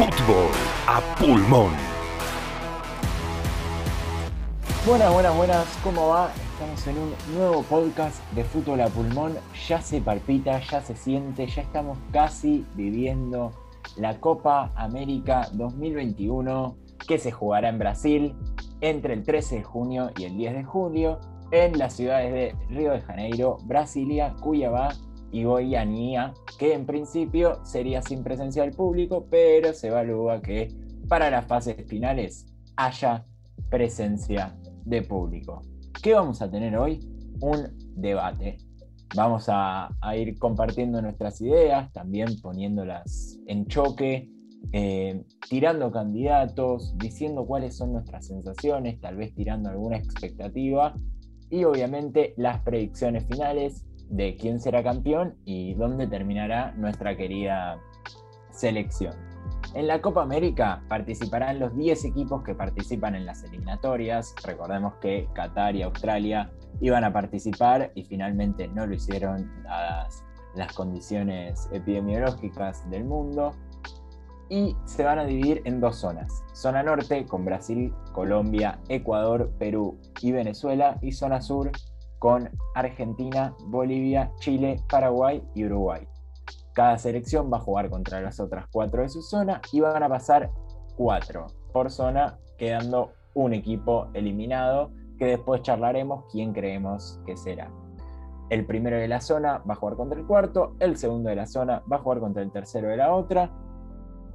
Fútbol a pulmón. Buenas, buenas, buenas, ¿cómo va? Estamos en un nuevo podcast de Fútbol a Pulmón. Ya se palpita, ya se siente, ya estamos casi viviendo la Copa América 2021 que se jugará en Brasil entre el 13 de junio y el 10 de julio en las ciudades de Río de Janeiro, Brasilia, Cuiabá y Goiânia, que en principio sería sin presencia del público, pero se evalúa que para las fases finales haya presencia de público. ¿Qué vamos a tener hoy? Un debate. Vamos a, ir compartiendo nuestras ideas, también poniéndolas en choque, eh, tirando candidatos, diciendo cuáles son nuestras sensaciones, tal vez tirando alguna expectativa y obviamente las predicciones finales de quién será campeón y dónde terminará nuestra querida selección. En la Copa América participarán los 10 equipos que participan en las eliminatorias. Recordemos que Qatar y Australia iban a participar y finalmente no lo hicieron dadas las condiciones epidemiológicas del mundo. Y se van a dividir en dos zonas. Zona norte con Brasil, Colombia, Ecuador, Perú y Venezuela. Y zona sur con Argentina, Bolivia, Chile, Paraguay y Uruguay. Cada selección va a jugar contra las otras cuatro de su zona y van a pasar cuatro por zona, quedando un equipo eliminado que después charlaremos quién creemos que será. El primero de la zona va a jugar contra el cuarto, el segundo de la zona va a jugar contra el tercero de la otra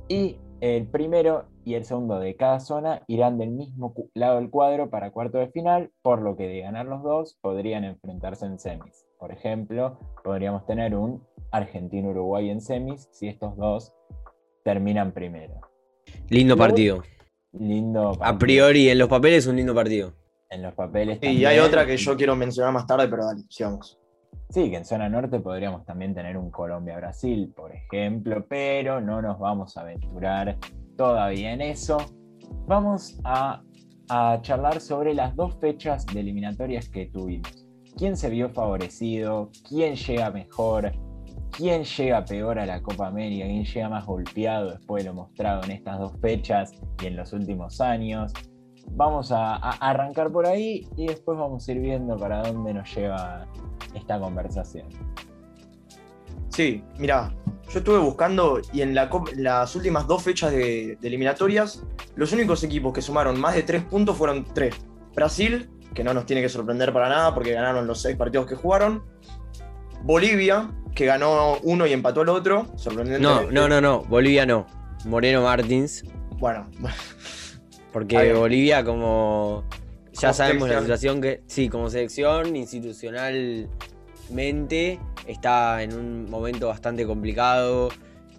y el primero y el segundo de cada zona irán del mismo lado del cuadro para cuarto de final, por lo que de ganar los dos podrían enfrentarse en semis. Por ejemplo, podríamos tener un Argentina-Uruguay en semis si estos dos terminan primero. Lindo partido. Lindo A priori, en los papeles, un lindo partido. En los papeles. y hay otra que yo quiero mencionar más tarde, pero dale, sigamos. Sí, que en zona norte podríamos también tener un Colombia-Brasil, por ejemplo, pero no nos vamos a aventurar todavía en eso. Vamos a, a charlar sobre las dos fechas de eliminatorias que tuvimos. ¿Quién se vio favorecido? ¿Quién llega mejor? quién llega peor a la Copa América, quién llega más golpeado después de lo mostrado en estas dos fechas y en los últimos años. Vamos a, arrancar por ahí y después vamos a ir viendo para dónde nos lleva esta conversación. Sí, mira, yo estuve buscando y en las últimas dos fechas de, de, eliminatorias, los únicos equipos que sumaron más de tres puntos fueron tres. Brasil, que no nos tiene que sorprender para nada porque ganaron los seis partidos que jugaron. Bolivia, que ganó uno y empató el otro, sorprendentemente. No, no, no, no, Bolivia no. Moreno Martins. Bueno. Porque Bolivia, como ya sabemos la situación que, sí, como selección institucionalmente está en un momento bastante complicado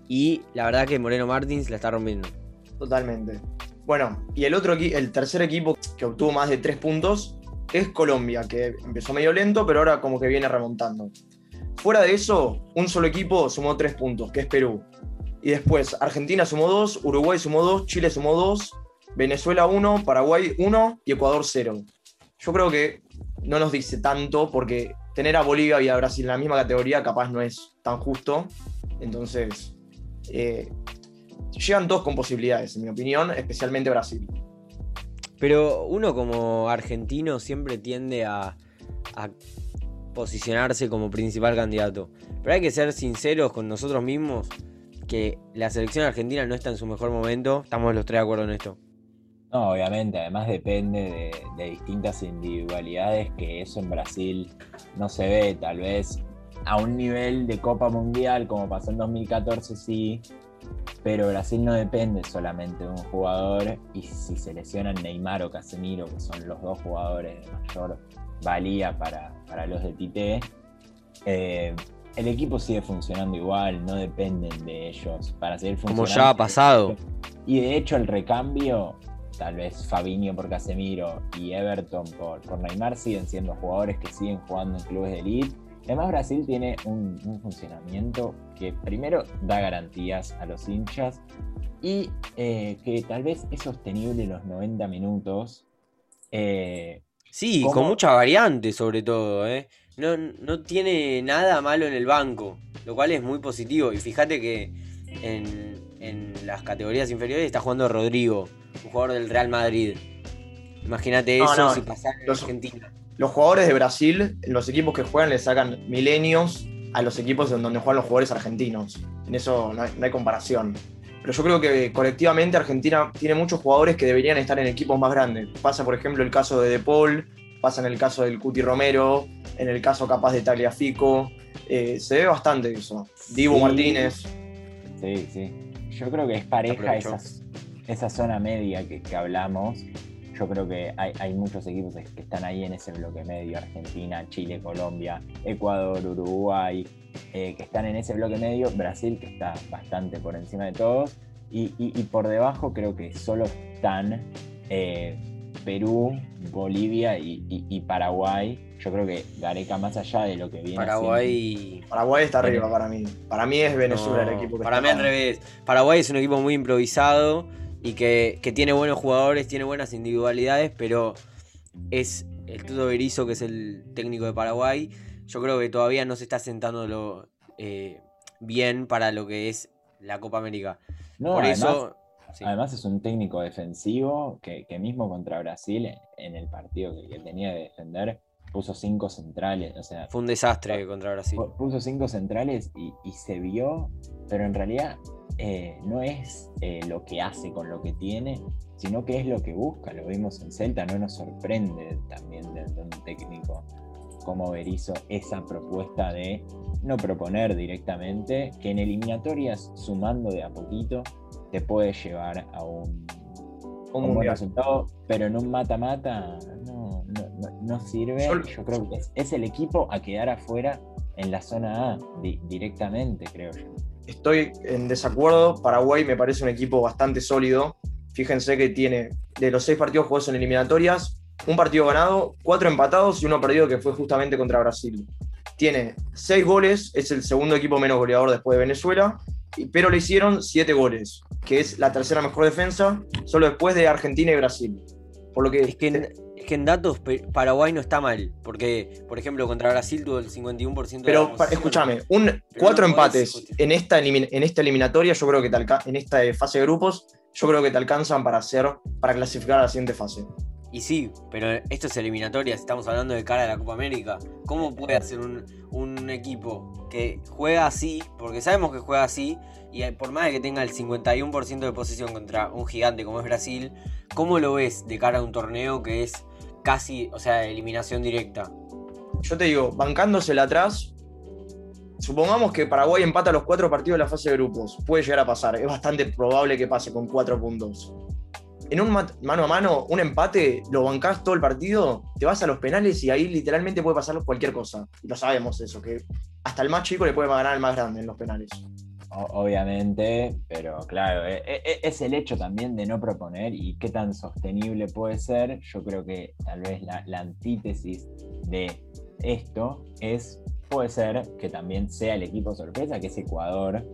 y la verdad que Moreno Martins la está rompiendo. Totalmente. Bueno, y el otro el tercer equipo que obtuvo más de tres puntos es Colombia, que empezó medio lento, pero ahora como que viene remontando. Fuera de eso, un solo equipo sumó tres puntos, que es Perú. Y después Argentina sumó dos, Uruguay sumó dos, Chile sumó dos, Venezuela uno, Paraguay uno y Ecuador cero. Yo creo que no nos dice tanto porque tener a Bolivia y a Brasil en la misma categoría capaz no es tan justo. Entonces, eh, llegan todos con posibilidades, en mi opinión, especialmente Brasil. Pero uno como argentino siempre tiende a posicionarse como principal candidato. Pero hay que ser sinceros con nosotros mismos que la selección argentina no está en su mejor momento. Estamos los tres de acuerdo en esto. No, obviamente, además depende de, distintas individualidades que eso en Brasil no se ve, tal vez a un nivel de Copa Mundial como pasó en 2014 sí, pero Brasil no depende solamente de un jugador y si se lesionan Neymar o Casemiro, que son los dos jugadores de mayor valía para, los de Tite, eh, el equipo sigue funcionando igual, no dependen de ellos para seguir funcionando. Como ya ha pasado. Y de hecho el recambio, tal vez Fabinho por Casemiro y Everton por, por Neymar siguen siendo jugadores que siguen jugando en clubes de elite. Además Brasil tiene un, funcionamiento que primero da garantías a los hinchas y eh, que tal vez es sostenible los 90 minutos. Eh, Sí, con mucha variante sobre todo, ¿eh? No, tiene nada malo en el banco, lo cual es muy positivo. Y fíjate que en, en las categorías inferiores está jugando Rodrigo, un jugador del Real Madrid. Imagínate No, eso no, si pasara en los- Argentina. Los jugadores de Brasil, los equipos que juegan, le sacan milenios a los equipos en donde juegan los jugadores argentinos. En eso no hay, no hay comparación. Pero yo creo que colectivamente Argentina tiene muchos jugadores que deberían estar en equipos más grandes. Pasa, por ejemplo, el caso de De Paul, pasa en el caso del Cuti Romero, en el caso capaz de Tagliafico. Eh, se ve bastante eso. Dibu Sí. Martínez. Sí, sí. Yo creo que es pareja esa, esa zona media que, que hablamos. Yo creo que hay, hay muchos equipos que están ahí en ese bloque medio, Argentina, Chile, Colombia, Ecuador, Uruguay, eh, que están en ese bloque medio, Brasil que está bastante por encima de todos, y, y- y por debajo creo que solo están eh, Perú, Bolivia y, y- y Paraguay. Yo creo que Gareca, más allá de lo que viene haciendo- Paraguay. Paraguay está Bueno. arriba para mí. Para mí es Venezuela no, el equipo que para está mí al revés. Paraguay es un equipo muy improvisado y que, que tiene buenos jugadores, tiene buenas individualidades, pero es el Tuto Berizzo, que es el técnico de Paraguay. Yo creo que todavía no se está sentando lo, eh, bien para lo que es la Copa América. No, Por además- eso. Sí. Además es un técnico defensivo que, que mismo contra Brasil, en el partido que, que tenía que defender, puso cinco centrales. O sea, Fue un desastre contra Brasil. pu- puso cinco centrales y, y se vio, pero en realidad eh, no es eh, lo que hace con lo que tiene, sino que es lo que busca. Lo vimos en Celta, no nos sorprende también de, de un técnico como Berizzo esa propuesta de no proponer directamente, que en eliminatorias, sumando de a poquito, te puede llevar a un, Un un buen resultado, pero en un mata-mata no, no, no- no sirve. Yo- creo que es, es el equipo a quedar afuera en la zona A di- directamente, creo yo. Estoy en desacuerdo. Paraguay me parece un equipo bastante sólido. Fíjense que tiene de los seis partidos jugados en eliminatorias, un partido ganado, cuatro empatados y uno perdido que fue justamente contra Brasil. Tiene seis goles, es el segundo equipo menos goleador después de Venezuela, pero le hicieron siete goles, que es la tercera mejor defensa, solo después de Argentina y Brasil. Por lo que, Es que, en, es que en datos Paraguay no está mal, porque, por ejemplo, contra Brasil tuvo el 51% de la Pero pa- posesión. escúchame, un, cuatro no empates en esta, en esta eliminatoria, yo creo que te en esta fase de grupos, yo creo que te alcanzan para hacer, para clasificar a la siguiente fase. Y sí, pero esto es eliminatorias, estamos hablando de cara a la Copa América. ¿Cómo puede hacer un, equipo que juega así, porque sabemos que juega así, y por más de que tenga el 51% de posesión contra un gigante como es Brasil, ¿cómo lo ves de cara a un torneo que es casi, o sea, eliminación directa? Yo te digo, bancándosela atrás, supongamos que Paraguay empata los cuatro partidos de la fase de grupos. Puede llegar a pasar, es bastante probable que pase con cuatro puntos. En un mano a mano, un empate, lo bancás todo el partido, te vas a los penales y ahí literalmente puede pasar cualquier cosa. Y lo sabemos eso, que hasta el más chico le puede ganar al más grande en los penales. Obviamente, pero claro, e- e- es el hecho también de no proponer y qué tan sostenible puede ser. Yo creo que tal vez la, la antítesis de esto es, puede ser que también sea el equipo sorpresa, que es Ecuador,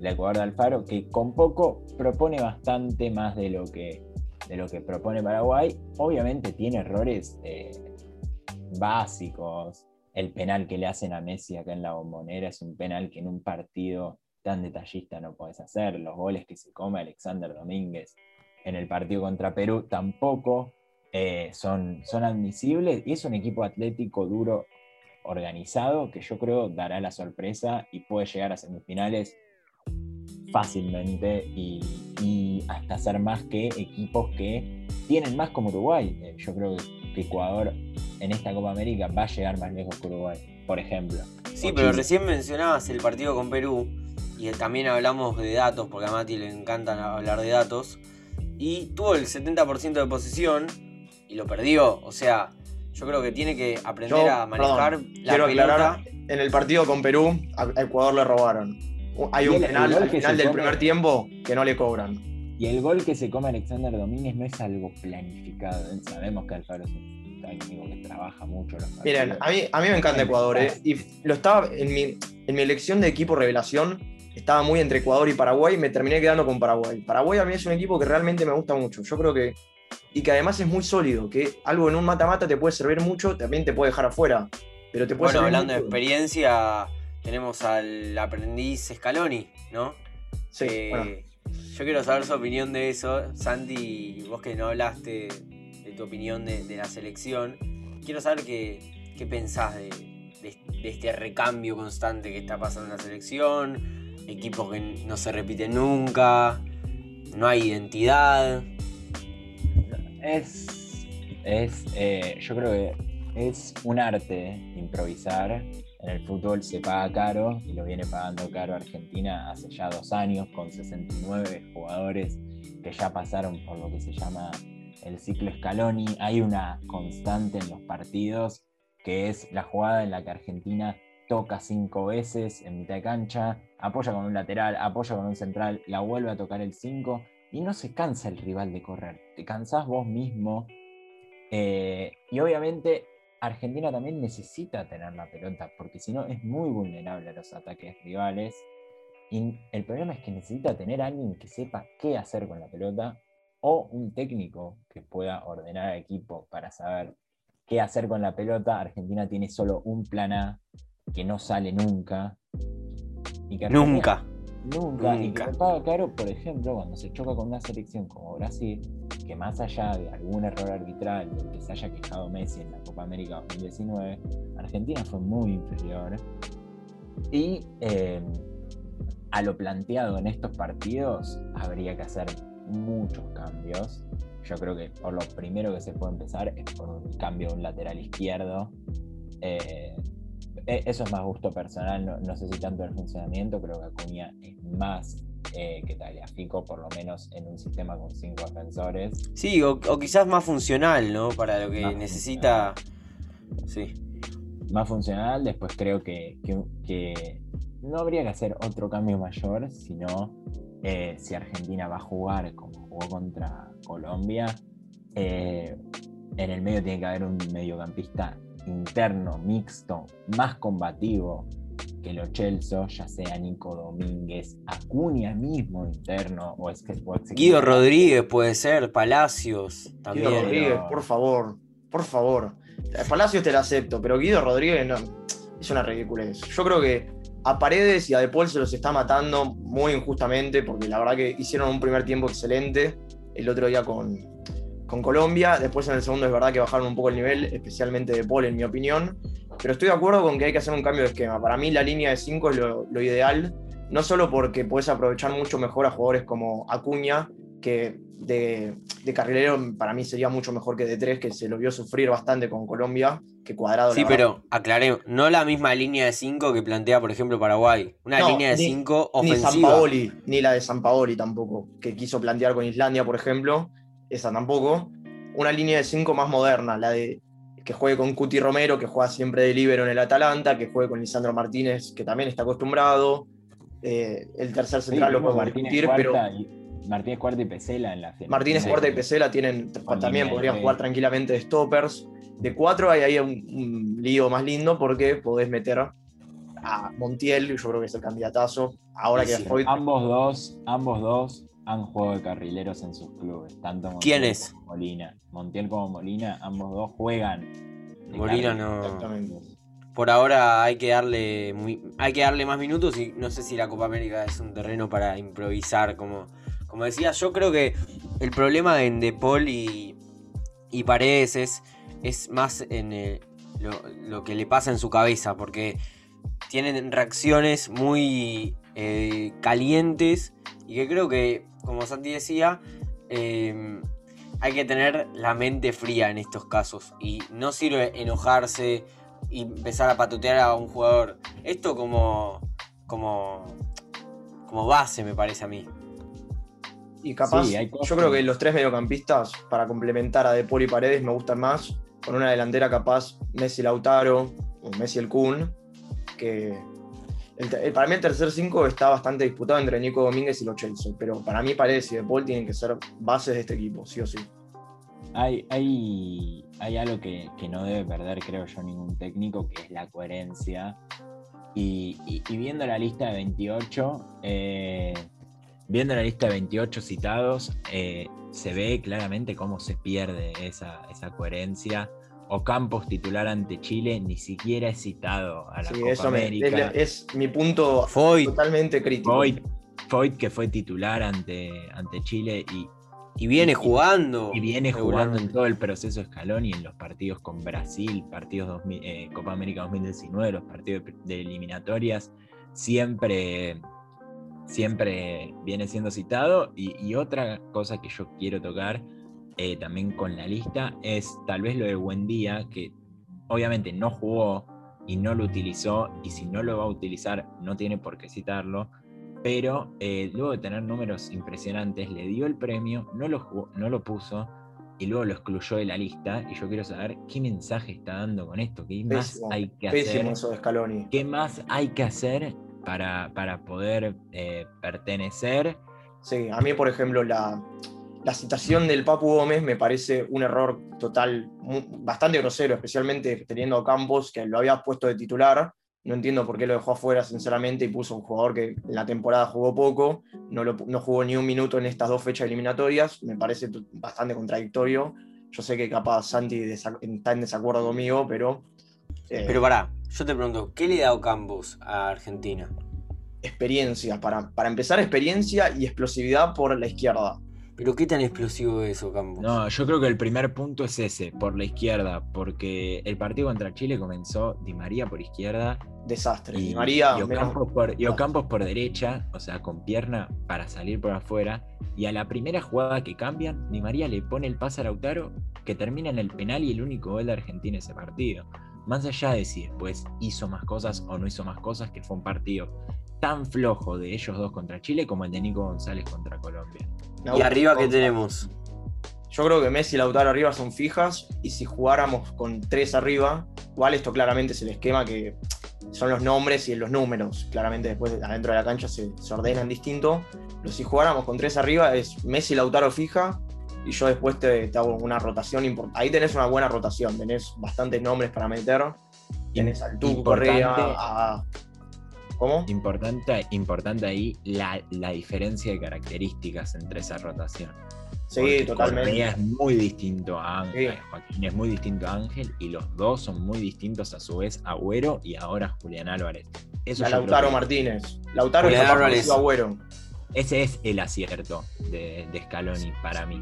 el Ecuador de Alfaro, que con poco propone bastante más de lo que, de lo que propone Paraguay. Obviamente tiene errores eh, básicos. El penal que le hacen a Messi acá en la bombonera es un penal que en un partido tan detallista no puedes hacer. Los goles que se come Alexander Domínguez en el partido contra Perú tampoco eh, son, son admisibles. Y es un equipo atlético duro, organizado, que yo creo dará la sorpresa y puede llegar a semifinales fácilmente y, y hasta ser más que equipos que tienen más como Uruguay. Eh, yo creo que Ecuador en esta Copa América va a llegar más lejos que Uruguay, por ejemplo. Sí, O pero Chile. recién mencionabas el partido con Perú y también hablamos de datos, porque a Mati le encantan hablar de datos. Y tuvo el 70% de posesión y lo perdió. O sea, yo creo que tiene que aprender Yo, a manejar perdón, la quiero pelota. aclarar, en el partido con Perú, a a Ecuador le robaron. Hay Y un el- penal al final del come- primer tiempo que no le cobran. Y el gol que se come Alexander Domínguez no es algo planificado. Sabemos que Alfaro es un técnico que trabaja mucho los. Miren, a mí, a mí me encanta Ecuador, ¿eh? Y lo estaba en mi, en mi elección de equipo revelación, estaba muy entre Ecuador y Paraguay, me terminé quedando con Paraguay. Paraguay a mí es un equipo que realmente me gusta mucho. Yo creo que. Y que además es muy sólido, que algo en un mata-mata te puede servir mucho, también te puede dejar afuera. Pero te puede Bueno, servir hablando de experiencia, tenemos al aprendiz Scaloni, ¿no? Sí, Eh, bueno. yo quiero saber su opinión de eso. Santi, vos que no hablaste de tu opinión de, de la selección, quiero saber qué, qué pensás de, de- de este recambio constante que está pasando en la selección, equipos que no se repiten nunca, no hay identidad. Es, es eh, yo creo que es un arte improvisar. En el fútbol se paga caro y lo viene pagando caro Argentina hace ya dos años con 69 jugadores que ya pasaron por lo que se llama el ciclo Scaloni. Hay una constante en los partidos que es la jugada en la que Argentina toca cinco veces en mitad de cancha, apoya con un lateral, apoya con un central, la vuelve a tocar el 5 y no se cansa el rival de correr, te cansás vos mismo. Eh, y obviamente Argentina también necesita tener la pelota, porque si no es muy vulnerable a los ataques rivales. Y el problema es que necesita tener a alguien que sepa qué hacer con la pelota o un técnico que pueda ordenar al equipo para saber qué hacer con la pelota. Argentina tiene solo un plan A que no sale nunca. Y que Argentina- Nunca. Nunca, y Nunca. que paga caro, por ejemplo, cuando se choca con una selección como Brasil, que más allá de algún error arbitral del que se haya quejado Messi en la Copa América 2019, Argentina fue muy inferior. Y eh, a lo planteado en estos partidos, habría que hacer muchos cambios. Yo creo que por lo primero que se puede empezar es por un cambio de un lateral izquierdo. Eh, eso es más gusto personal, no, no sé si tanto el funcionamiento, creo que Acuña es más eh, que Tagliafico, por lo menos en un sistema con cinco defensores. Sí, o, o quizás más funcional, ¿no? Para lo que Más necesita. Sí. Más funcional, después creo que, que- que no habría que hacer otro cambio mayor, sino eh, si Argentina va a jugar como jugó contra Colombia, eh, en el medio tiene que haber un mediocampista interno, mixto, más combativo que lo Chelsea, ya sea Nico Domínguez, Acuña mismo interno, o es que Guido. Rodríguez puede ser, Palacios también. Guido Rodríguez, por favor, por favor. Palacios te lo acepto, pero Guido Rodríguez no, es una ridiculez. Yo creo que a Paredes y a De Paul se los está matando muy injustamente, porque la verdad que hicieron un primer tiempo excelente el otro día con, con Colombia. Después en el segundo es verdad que bajaron un poco el nivel, especialmente De Paul, en mi opinión. Pero estoy de acuerdo con que hay que hacer un cambio de esquema. Para mí la línea de 5 es lo, lo ideal, no solo porque puedes aprovechar mucho mejor a jugadores como Acuña, que de, de carrilero para mí sería mucho mejor que de 3, que se lo vio sufrir bastante con Colombia, que cuadrado. Sí, pero aclaremos, no la misma línea de 5 que plantea, por ejemplo, Paraguay. Una No, línea de ni- 5 Ni San ofensiva. Paoli, ni la de San Paoli tampoco, que quiso plantear con Islandia, por ejemplo, esa tampoco. Una línea de 5 más moderna, la de que juegue con Cuti Romero, que juega siempre de líbero en el Atalanta, que juegue con Lisandro Martínez, que también está acostumbrado. Eh, el tercer Sí, central lo podemos Martínez discutir, pero y, Martínez Cuarta y Pesela en la final. Martínez. Cuarta y Pesela tienen, Con también podrían jugar tranquilamente de stoppers. De 4 hay ahí un, un lío más lindo porque podés meter a Montiel, yo creo que es el candidatazo. Ahora Sí, que sí. Ambos dos, ambos dos han jugado de carrileros en sus clubes, tanto Montiel ¿Quiénes? como Molina. Montiel como Molina, ambos dos juegan. Molina no. Exactamente. Por ahora hay que darle muy- hay que darle más minutos y no sé si la Copa América es un terreno para improvisar, como, como decía, yo creo que el problema en De Paul y, y Paredes es, es más en eh, lo, lo que le pasa en su cabeza, porque tienen reacciones muy eh, calientes y que creo que, como Santi decía, eh, hay que tener la mente fría en estos casos y no sirve enojarse y empezar a patotear a un jugador. Esto como como como base me parece a mí. Y capaz, Sí, yo creo que los tres mediocampistas, para complementar a De Paul y Paredes, me gustan más. Con una delantera capaz, Messi Lautaro o Messi el Kun, que el para mí el tercer cinco está bastante disputado entre Nico Domínguez y los Chelsea, pero para mí Paredes y De Paul tienen que ser bases de este equipo, sí o sí. Hay, hay, hay algo que, que no debe perder, creo yo, ningún técnico, que es la coherencia. Y viendo la lista de 28, eh, viendo la lista de 28 citados, eh, se ve claramente cómo se pierde esa, esa coherencia. Ocampos titular ante Chile ni siquiera es citado a la Sí, Copa eso me- América. es, es mi punto Foy, totalmente crítico. Foyt, Foyt que fue titular ante, ante Chile y, Y viene jugando. y viene jugando en todo el proceso escalón y en los partidos con Brasil, partidos 2000, eh, Copa América 2019, los partidos de- de eliminatorias, siempre, siempre viene siendo citado. Y, y otra cosa que yo quiero tocar eh, también con la lista es tal vez lo de Buendía, que obviamente no jugó y no lo utilizó, y si no lo va a utilizar no tiene por qué citarlo, pero eh, luego de tener números impresionantes, le dio el premio, no lo, jugó- no lo puso y luego lo excluyó de la lista. Y yo quiero saber qué mensaje está dando con esto, qué más Pésimo, hay que hacer, eso Scaloni. qué más hay que hacer para, para poder eh, pertenecer. Sí, a mí, por ejemplo, la, la citación del Papu Gómez me parece un error total, bastante grosero, especialmente teniendo a Campos, que lo había puesto de titular. No entiendo por qué lo dejó afuera, sinceramente, y puso un jugador que en la temporada jugó poco, no, lo no jugó ni un minuto en estas dos fechas eliminatorias. Me parece bastante contradictorio. Yo sé que capaz Santi está en desacuerdo conmigo, pero. eh, Pero pará, yo te pregunto, ¿qué le da Ocampos a Argentina? experiencia, para, para empezar, experiencia y explosividad por la izquierda. ¿Pero qué tan explosivo es Ocampos? No, yo creo que el primer punto es ese, por la izquierda, porque el partido contra Chile comenzó Di María por izquierda Desastre. y, Di María, y menos- Ocampos por, y Ocampos por derecha, o sea, con pierna para salir por afuera. Y a la primera jugada que cambian, Di María le pone el pase a Lautaro, que termina en el penal y el único gol de Argentina ese partido. Más allá de si después hizo más cosas o no hizo más cosas, que fue un partido tan flojo de ellos dos contra Chile como el de Nico González contra Colombia. Me ¿Y arriba qué tenemos? Yo creo que Messi y Lautaro arriba son fijas y si jugáramos con tres arriba, igual esto claramente es el esquema que son los nombres y los números. Claramente después adentro de la cancha se, se ordenan distinto. Pero si jugáramos con tres arriba es Messi y Lautaro fija y yo después te, te hago una rotación importante. Ahí tenés una buena rotación, tenés bastantes nombres para meter. Tenés al Tuco. Correa, a... ¿Cómo? Importante, importante ahí la, la diferencia de características entre esa rotación. Sí, Porque totalmente. Correa es muy distinto a Ángel, Sí. Joaquín es muy distinto a Ángel y los dos son muy distintos a su vez a Agüero y ahora Julián Álvarez. Eso Lautaro que Martínez. Lautaro Julián Álvarez. Agüero. Ese es el acierto de, de Scaloni para mí.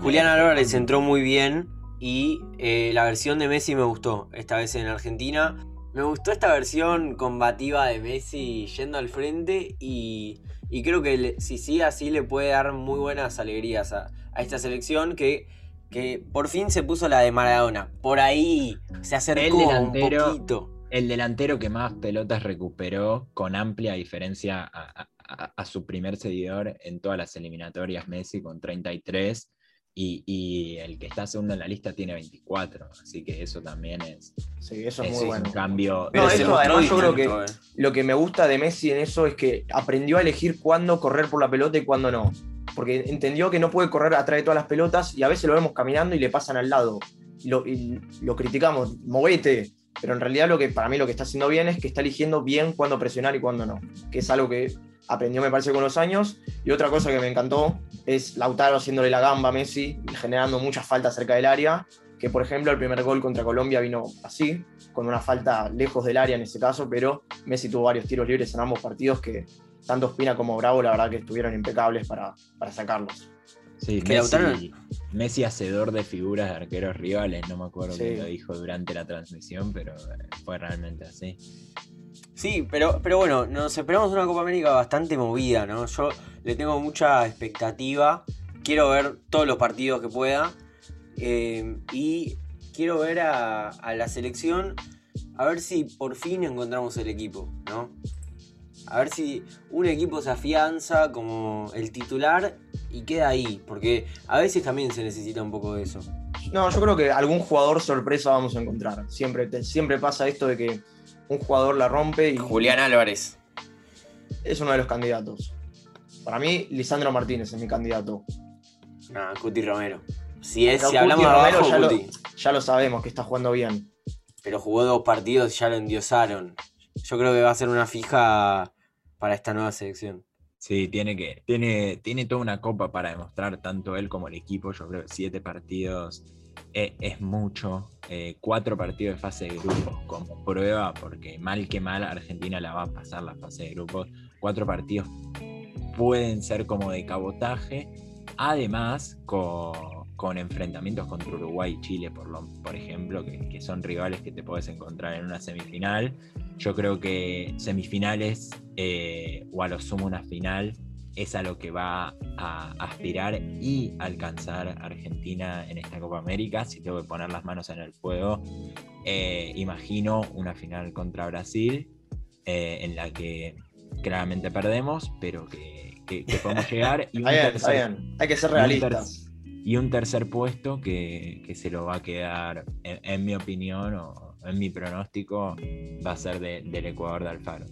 Julián Álvarez entró muy bien y eh, la versión de Messi me gustó, esta vez en Argentina. Me gustó esta versión combativa de Messi yendo al frente y, y creo que le- si sigue así le puede dar muy buenas alegrías a, a esta selección que, que por fin se puso la de Maradona. Por ahí se acercó El un poquito. El delantero que más pelotas recuperó con amplia diferencia a, a- a- a su primer seguidor en todas las eliminatorias, Messi con 33, y, y el que está segundo en la lista tiene 24, así que eso también es, Sí, eso es es muy bueno. un cambio. Pero No, eso además yo creo que- eh. Lo que me gusta de Messi en eso es que aprendió a elegir cuándo correr por la pelota y cuándo no. Porque entendió que no puede correr atrás de todas las pelotas y a veces lo vemos caminando y le pasan al lado. Y lo, y lo criticamos, movete. Pero en realidad lo que para mí lo que está haciendo bien es que está eligiendo bien cuándo presionar y cuándo no. Que es algo que aprendió me parece con los años. Y otra cosa que me encantó es Lautaro haciéndole la gamba a Messi generando muchas faltas cerca del área. Que por ejemplo el primer gol contra Colombia vino así, con una falta lejos del área en ese caso, pero Messi tuvo varios tiros libres en ambos partidos que tanto Espina como Bravo la verdad que estuvieron impecables para, para sacarlos. Sí, que Messi, Lautaro- Messi hacedor de figuras de arqueros rivales, no me acuerdo Sí. quién lo dijo durante la transmisión, pero eh, fue realmente así. Sí, pero, pero bueno, nos esperamos una Copa América bastante movida, ¿no? Yo le tengo mucha expectativa. Quiero ver todos los partidos que pueda. eh, y quiero ver a, a la selección. A ver si por fin encontramos el equipo, ¿no? A ver si un equipo se afianza como el titular y queda ahí. Porque a veces también se necesita un poco de eso. No, yo creo que algún jugador sorpresa vamos a encontrar. Siempre, te- siempre pasa esto de que un jugador la rompe y Julián Álvarez. es uno de los candidatos. Para mí, Lisandro Martínez es mi candidato. Ah, Cuti Romero. Si, es, si hablamos Cuti de Romero abajo, ya lo- Cuti. Ya lo sabemos que está jugando bien. pero jugó dos partidos y ya lo endiosaron. Yo creo que va a ser una fija para esta nueva selección. Sí, tiene que, tiene, tiene toda una copa para demostrar tanto él como el equipo. Yo creo que siete partidos eh, es mucho. eh, cuatro partidos de fase de grupos como prueba, porque mal que mal Argentina la va a pasar la fase de grupos. Cuatro partidos pueden ser como de cabotaje, además con, con enfrentamientos contra Uruguay y Chile, por, lo, por ejemplo, que, que, son rivales que te puedes encontrar en una semifinal. Yo creo que semifinales eh, o a lo sumo una final es a lo que va a aspirar y alcanzar Argentina en esta Copa América. Si tengo que poner las manos en el fuego, eh, imagino una final contra Brasil eh, en la que claramente perdemos, pero que, que, que podemos llegar. Y un bien, tercer, bien. Hay que ser realistas. Y un tercer puesto que, que se lo va a quedar, en, mi opinión o en mi pronóstico, va a ser de, del Ecuador de Alfaro.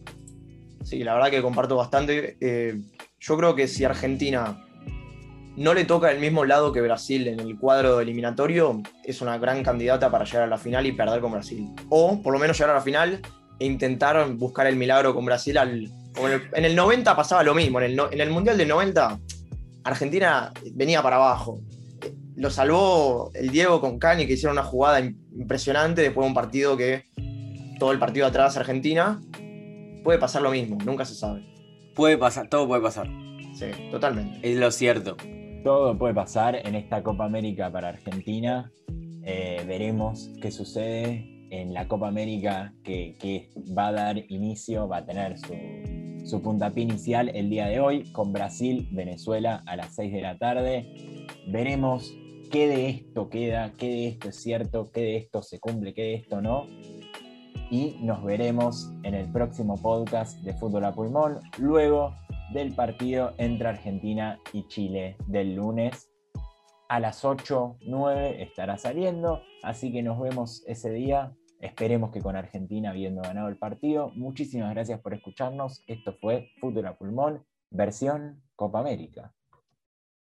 Sí, la verdad que comparto bastante. Eh, yo creo que si Argentina no le toca el mismo lado que Brasil en el cuadro eliminatorio, es una gran candidata para llegar a la final y perder con Brasil. O por lo menos llegar a la final e intentar buscar el milagro con Brasil. Al, en, el, en, el, 90 pasaba lo mismo. En el, en el Mundial del 90, Argentina venía para abajo. Lo salvó el Diego con Cani, que hicieron una jugada impresionante después de un partido que todo el partido atrás Argentina. Puede pasar lo mismo, nunca se sabe. Puede pasar, todo puede pasar. Sí, totalmente. Es lo cierto. Todo puede pasar en esta Copa América para Argentina. Eh, veremos qué sucede en la Copa América que, que, va a dar inicio, va a tener su, su puntapié inicial el día de hoy con Brasil, Venezuela a las 6 de la tarde. Veremos qué de esto queda, qué de esto es cierto, qué de esto se cumple, qué de esto no y nos veremos en el próximo podcast de Fútbol a Pulmón, luego del partido entre Argentina y Chile del lunes. A las 8, 9 estará saliendo, así que nos vemos ese día. Esperemos que con Argentina habiendo ganado el partido. Muchísimas gracias por escucharnos. Esto fue Fútbol a Pulmón, versión Copa América.